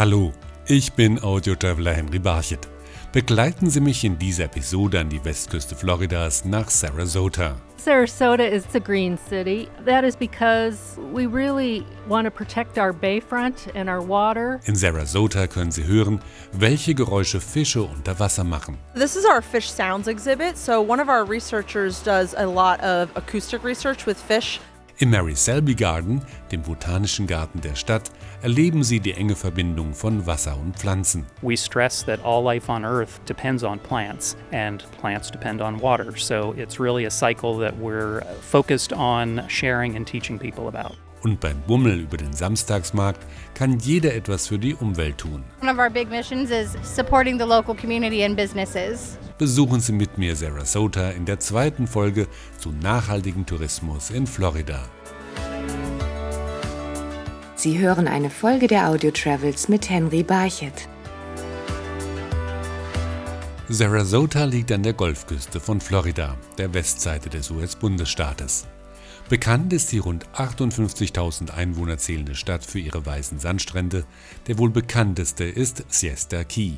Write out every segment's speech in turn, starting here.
Hallo, ich bin Audio-Traveler Henry Barchet. Begleiten Sie mich in dieser Episode an die Westküste Floridas nach Sarasota. Sarasota is a green city. That is because we really want to protect our bayfront and our water. In Sarasota können Sie hören, welche Geräusche Fische unter Wasser machen. This is our fish sounds exhibit. So one of our researchers does a lot of acoustic research with fish. Im Mary Selby Garden, dem botanischen Garten der Stadt, erleben Sie die enge Verbindung von Wasser und Pflanzen. We stress that all life on Earth depends on plants, and plants depend on water. So it's really a cycle that we're focused on sharing and teaching people about. Und beim Bummel über den Samstagsmarkt kann jeder etwas für die Umwelt tun. One of our big missions is supporting the local community and businesses. Besuchen Sie mit mir Sarasota in der zweiten Folge zu nachhaltigem Tourismus in Florida. Sie hören eine Folge der Audio Travels mit Henry Barchet. Sarasota liegt an der Golfküste von Florida, der Westseite des US-Bundesstaates. Bekannt ist die rund 58.000 Einwohner zählende Stadt für ihre weißen Sandstrände. Der wohl bekannteste ist Siesta Key.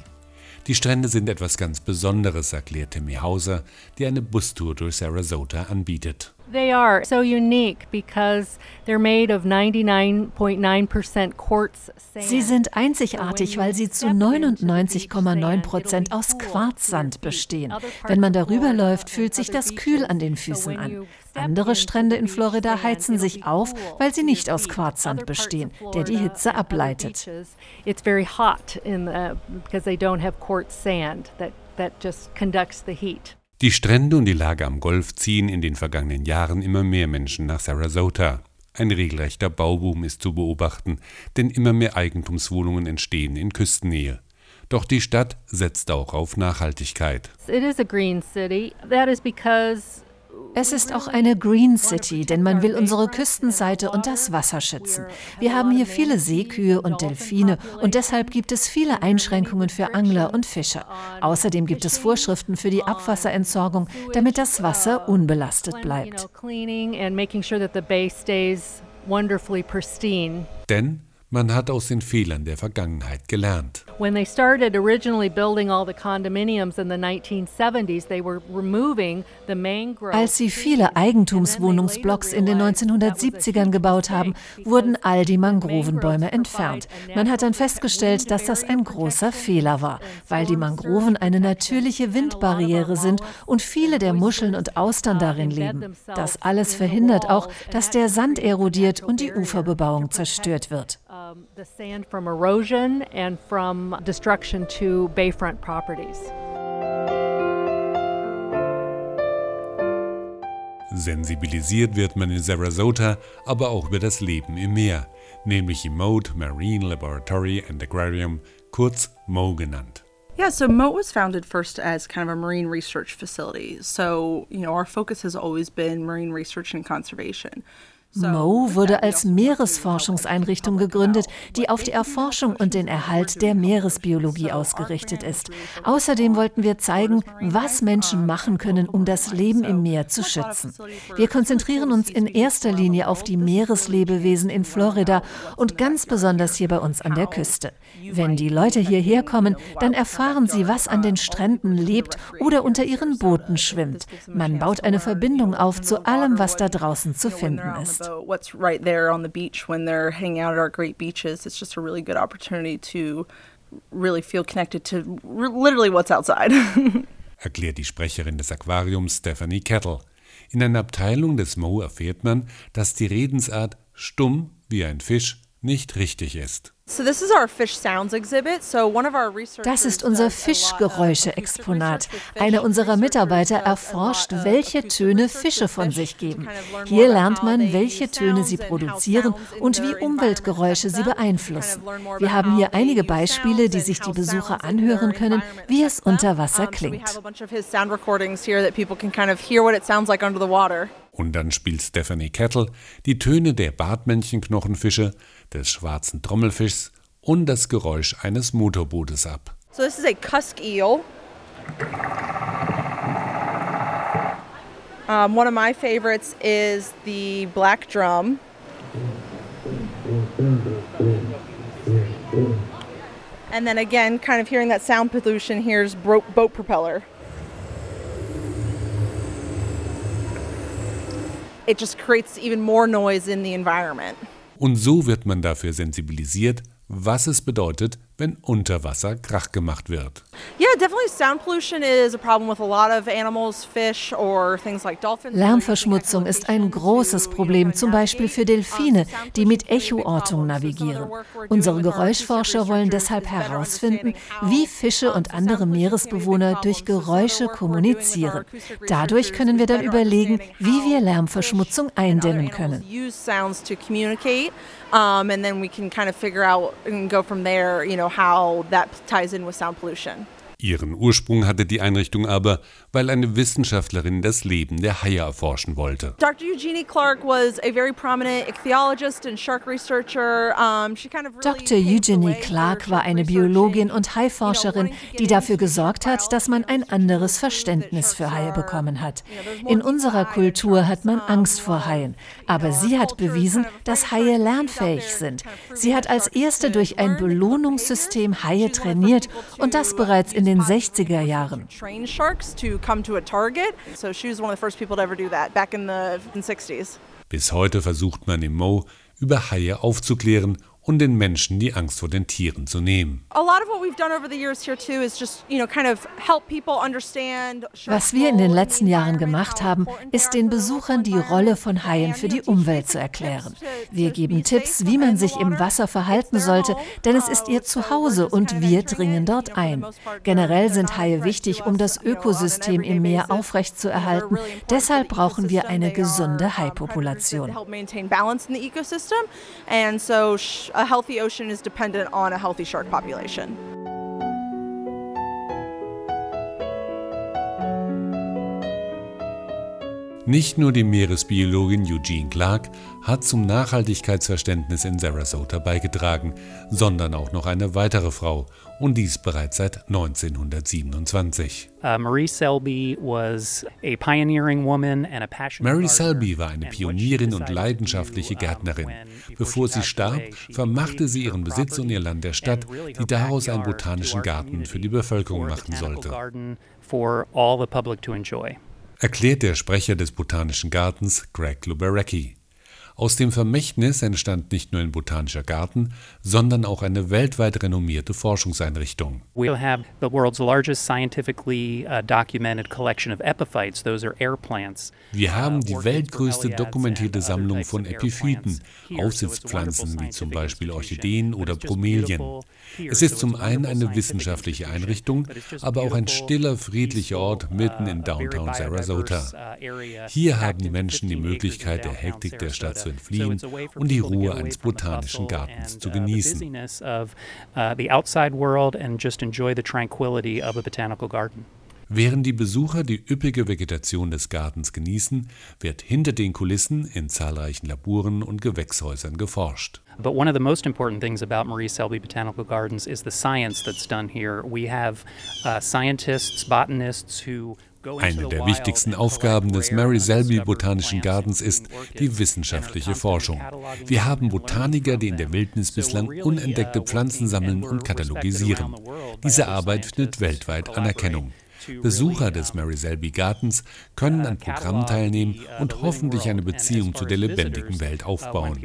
Die Strände sind etwas ganz Besonderes, erklärt Timmy Hauser, die eine Bustour durch Sarasota anbietet. They are so unique because they're made of 99.9% quartz sand. Sie sind einzigartig, weil sie zu 99,9 Prozent aus Quarzsand bestehen. Wenn man darüber läuft, fühlt sich das kühl an den Füßen an. Andere Strände in Florida heizen sich auf, weil sie nicht aus Quarzsand bestehen, der die Hitze ableitet. It's very hot in the, because they don't have quartz sand that, that just conducts the heat. Die Strände und die Lage am Golf ziehen in den vergangenen Jahren immer mehr Menschen nach Sarasota. Ein regelrechter Bauboom ist zu beobachten, denn immer mehr Eigentumswohnungen entstehen in Küstennähe. Doch die Stadt setzt auch auf Nachhaltigkeit. It is a green city. That is because Es ist auch eine Green City, denn man will unsere Küstenseite und das Wasser schützen. Wir haben hier viele Seekühe und Delfine und deshalb gibt es viele Einschränkungen für Angler und Fischer. Außerdem gibt es Vorschriften für die Abwasserentsorgung, damit das Wasser unbelastet bleibt. cleaning and making sure that the bay stays wonderfully pristine. Denn man hat aus den Fehlern der Vergangenheit gelernt. When they started originally building all the condominiums in the 1970s, they were removing the mangrove. Als sie viele Eigentumswohnungsblocks in den 1970ern gebaut haben, wurden all die Mangrovenbäume entfernt. Man hat dann festgestellt, dass das ein großer Fehler war, weil die Mangroven eine natürliche Windbarriere sind und viele der Muscheln und Austern darin leben. Das alles verhindert auch, dass der Sand erodiert und die Uferbebauung zerstört wird. Um, the sand from erosion and from destruction to bayfront properties. Sensibilisiert wird man in Sarasota aber auch über das Leben im Meer, nämlich im Moat Marine Laboratory and Aquarium, kurz MO genannt. Yeah, so Moat was founded first as kind of a marine research facility. So, you know, our focus has always been marine research and conservation. So Mo with wurde als Meeresforschungseinrichtung gegründet, die auf die Erforschung und den Erhalt der Meeresbiologie ausgerichtet ist. Außerdem wollten wir zeigen, was Menschen machen können, um das Leben im Meer zu schützen. Wir konzentrieren uns in erster Linie auf die Meereslebewesen in Florida und ganz besonders hier bei uns an der Küste. Wenn die Leute hierher kommen, dann erfahren sie, was an den Stränden lebt oder unter ihren Booten schwimmt. Man baut eine Verbindung auf zu allem, was da draußen zu finden ist. Boat, what's right there on the beach when they're hanging out at our great beaches. It's just a really good opportunity to really feel connected to r- literally what's outside. erklärt die Sprecherin des Aquariums Stephanie Kettle. In einer Abteilung des Mo erfährt man, dass die Redensart stumm wie ein Fisch nicht richtig ist. so this is our fish sounds exhibit. So one of our researchers Das ist unser Fischgeräusche-Exponat. Einer fish. unserer Mitarbeiter erforscht, welche Töne Fische von fish sich geben. Hier lernt man, they welche Töne sie sounds and how produzieren und wie Umweltgeräusche sie beeinflussen. Wir haben hier einige Beispiele, die sich die Besucher anhören können, environment wie es unter Wasser klingt. Und dann spielt Stephanie Kettle die Töne der Bartmännchenknochenfische, des schwarzen Trommelfischs und das Geräusch eines Motorbootes ab. So this is a cusk eel. Um, one of my favorites is the black drum. And then again, kind of hearing that sound pollution, here's boat propeller. It just creates even more noise in the environment. Und so wird man dafür sensibilisiert, was es bedeutet, wenn unter Wasser Krach gemacht wird. Lärmverschmutzung ist ein großes Problem, zum Beispiel für Delfine, die mit Echoortung navigieren. Unsere Geräuschforscher wollen deshalb herausfinden, wie Fische und andere Meeresbewohner durch Geräusche kommunizieren. Dadurch können wir dann überlegen, wie wir Lärmverschmutzung eindämmen können. Um, and then we can kind of figure out and go from there, you know, how that ties in with sound pollution. Ihren Ursprung hatte die Einrichtung aber, weil eine Wissenschaftlerin das Leben der Haie erforschen wollte. Dr. Eugenie Clark was a very prominent ichthyologist and shark researcher. Um, she kind of really Dr. Eugenie Clark war eine Biologin und Haiforscherin, die dafür gesorgt hat, dass man ein anderes Verständnis für Haie bekommen hat. In unserer Kultur hat man Angst vor Haien, aber sie hat bewiesen, dass Haie lernfähig sind. Sie hat als erste durch ein Belohnungssystem Haie trainiert und das bereits in den den 60er Jahren. Bis heute versucht man im Mo über Haie aufzuklären und den Menschen die Angst vor den Tieren zu nehmen. Was wir in den letzten Jahren gemacht haben, ist den Besuchern die Rolle von Haien für die Umwelt zu erklären. Wir geben Tipps, wie man sich im Wasser verhalten sollte, denn es ist ihr Zuhause und wir dringen dort ein. Generell sind Haie wichtig, um das Ökosystem im Meer aufrechtzuerhalten. Deshalb brauchen wir eine gesunde Haipopulation. A healthy ocean is dependent on a healthy shark population. Nicht nur die Meeresbiologin Eugene Clark hat zum Nachhaltigkeitsverständnis in Sarasota beigetragen, sondern auch noch eine weitere Frau, und dies bereits seit 1927. Uh, Marie Selby was a pioneering woman and a passionate Mary Selby war eine Pionierin und leidenschaftliche Gärtnerin. Bevor sie starb, vermachte sie ihren Besitz und ihr Land der Stadt, die daraus einen botanischen Garten für die Bevölkerung machen sollte erklärt der Sprecher des Botanischen Gartens Greg Luberecki. Aus dem Vermächtnis entstand nicht nur ein botanischer Garten, sondern auch eine weltweit renommierte Forschungseinrichtung. We have the world's largest scientifically uh, documented collection of epiphytes. Those are air plants. Wir uh, haben die weltgrößte dokumentierte Sammlung von Epiphyten, Aufsitzpflanzen wie zum Beispiel Orchideen oder Bromelien. Es ist zum einen eine wissenschaftliche Einrichtung, aber auch ein stiller, friedlicher Ort mitten in uh, Downtown Sarasota. Hier haben die Menschen die Möglichkeit, der Hektik der Stadt zu entfliehen und die Ruhe eines botanischen Gartens zu genießen. Während die Besucher die üppige Vegetation des Gartens genießen, wird hinter den Kulissen in zahlreichen Laboren und Gewächshäusern geforscht. But one of the most important things about Marie Selby Botanical Gardens is the science that's done here. We have uh, scientists, botanists who eine der wichtigsten Aufgaben des Mary Selby Botanischen Gartens ist die wissenschaftliche Forschung. Wir haben Botaniker, die in der Wildnis bislang unentdeckte Pflanzen sammeln und katalogisieren. Diese Arbeit findet weltweit Anerkennung. Besucher des Mary Selby Gartens können an Programmen teilnehmen und hoffentlich eine Beziehung zu der lebendigen Welt aufbauen.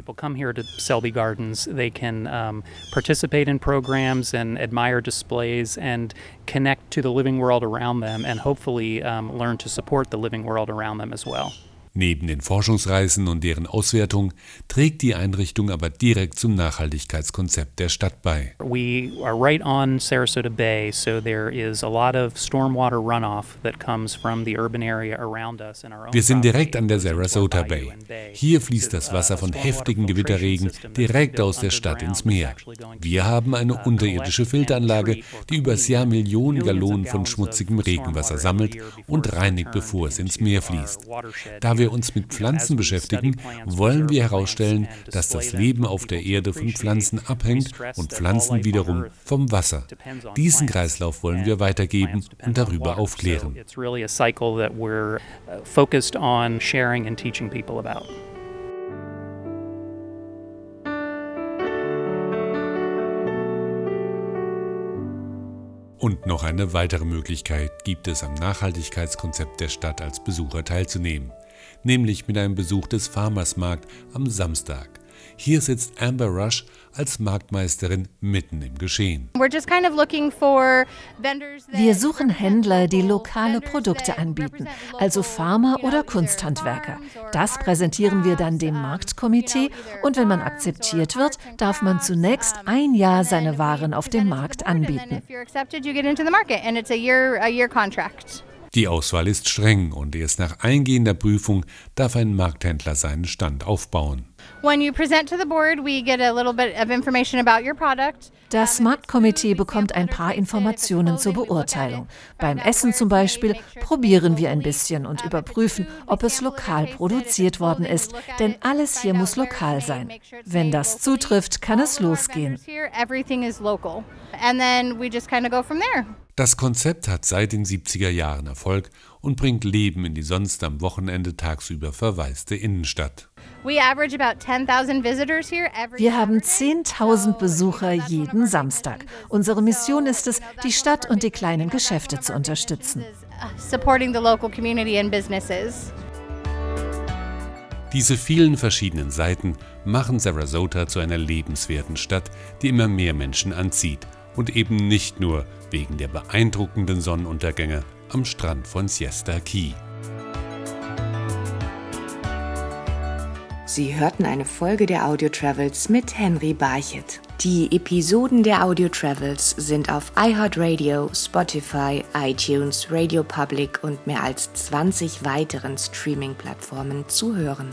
participate in programs and admire displays and connect to the living world around them and hopefully um, learn to support the living world around them as well. Neben den Forschungsreisen und deren Auswertung trägt die Einrichtung aber direkt zum Nachhaltigkeitskonzept der Stadt bei. We are right on Sarasota Bay, so there is a lot of stormwater runoff that comes from the urban area around us in our Wir sind direkt an der Sarasota Bay. Hier fließt das Wasser von heftigen Gewitterregen direkt aus der Stadt ins Meer. Wir haben eine unterirdische Filteranlage, die übers Jahr Millionen Gallonen von schmutzigem Regenwasser sammelt und reinigt, bevor es ins Meer fließt. Da wir wir uns mit Pflanzen beschäftigen, wollen wir herausstellen, dass das Leben auf der Erde von Pflanzen abhängt und Pflanzen wiederum vom Wasser. Diesen Kreislauf wollen wir weitergeben und darüber aufklären. about. Und noch eine weitere Möglichkeit gibt es am Nachhaltigkeitskonzept der Stadt als Besucher teilzunehmen, nämlich mit einem Besuch des Farmersmarkt am Samstag. Hier sitzt Amber Rush als Marktmeisterin mitten im Geschehen. Wir suchen Händler, die lokale Produkte anbieten, also Farmer oder Kunsthandwerker. Das präsentieren wir dann dem Marktkomitee und wenn man akzeptiert wird, darf man zunächst ein Jahr seine Waren auf dem Markt anbieten. Die Auswahl ist streng und erst nach eingehender Prüfung darf ein Markthändler seinen Stand aufbauen. Das Marktkomitee bekommt ein paar Informationen zur Beurteilung. Beim Essen zum Beispiel probieren wir ein bisschen und überprüfen, ob es lokal produziert worden ist, denn alles hier muss lokal sein. Wenn das zutrifft, kann es losgehen. Das Konzept hat seit den 70er Jahren Erfolg und bringt Leben in die sonst am Wochenende tagsüber verwaiste Innenstadt. Wir haben 10.000 Besucher jeden Samstag. Unsere Mission ist es, die Stadt und die kleinen Geschäfte zu unterstützen. Diese vielen verschiedenen Seiten machen Sarasota zu einer lebenswerten Stadt, die immer mehr Menschen anzieht und eben nicht nur wegen der beeindruckenden Sonnenuntergänge am Strand von Siesta Key. Sie hörten eine Folge der Audio Travels mit Henry Barchet. Die Episoden der Audio Travels sind auf iHeartRadio, Spotify, iTunes, Radio Public und mehr als 20 weiteren Streaming-Plattformen zu hören.